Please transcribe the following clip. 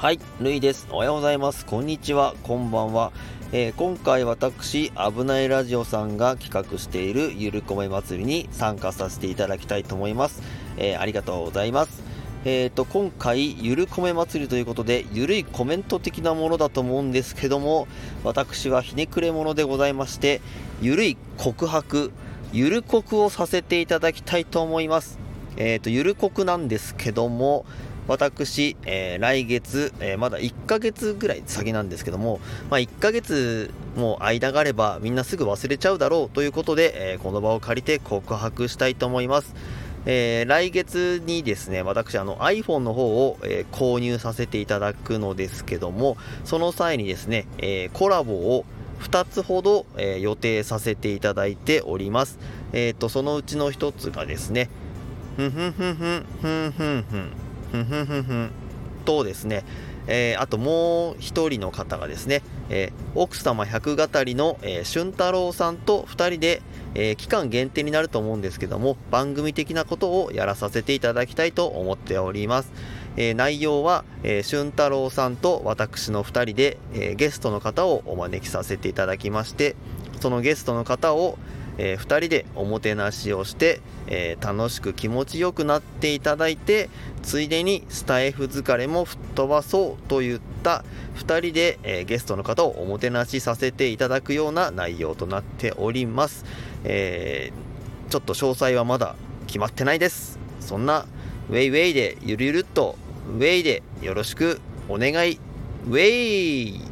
はい、るいです。おはようございます。こんにちは。こんばんは。えー今回私、危ないラジオさんが企画しているゆるこめ祭りに参加させていただきたいと思います。えーありがとうございます。えーと、今回、ゆるこめ祭りということで、ゆるいコメント的なものだと思うんですけども、私はひねくれ者でございまして、ゆるい告白、ゆる告をさせていただきたいと思います。えーと、ゆる告なんですけども、私、えー来月、えーまだ1ヶ月ぐらい先なんですけども、まあ、1ヶ月も間があればみんなすぐ忘れちゃうだろうということで、えーこの場を借りて告白したいと思います。えー来月にですね、私あの iPhone の方を、えー購入させていただくのですけども、その際にですね、えーコラボを2つほど、えー予定させていただいております。えっ、と、そのうちの1つがですね、ふんふんふんふんふんふんふんふんふんふんふとですね、えーあともう一人の方がですね、えー奥様百語りの、えー俊太郎さんと2人で、え期間限定になると思うんですけども番組的なことをやらさせていただきたいと思っております、え内容は、え俊太郎さんと私の2人で、えゲストの方をお招きさせていただきましてそのゲストの方をえ2人でおもてなしをして、えー楽しく気持ちよくなっていただいてついでにスタイフ疲れも吹っ飛ばそうといった2人で、えーゲストの方をおもてなしさせていただくような内容となっております、えちょっと詳細はまだ決まってないです。そんなウェイウェイでゆるゆるっとウェイでよろしくお願い。ウェイ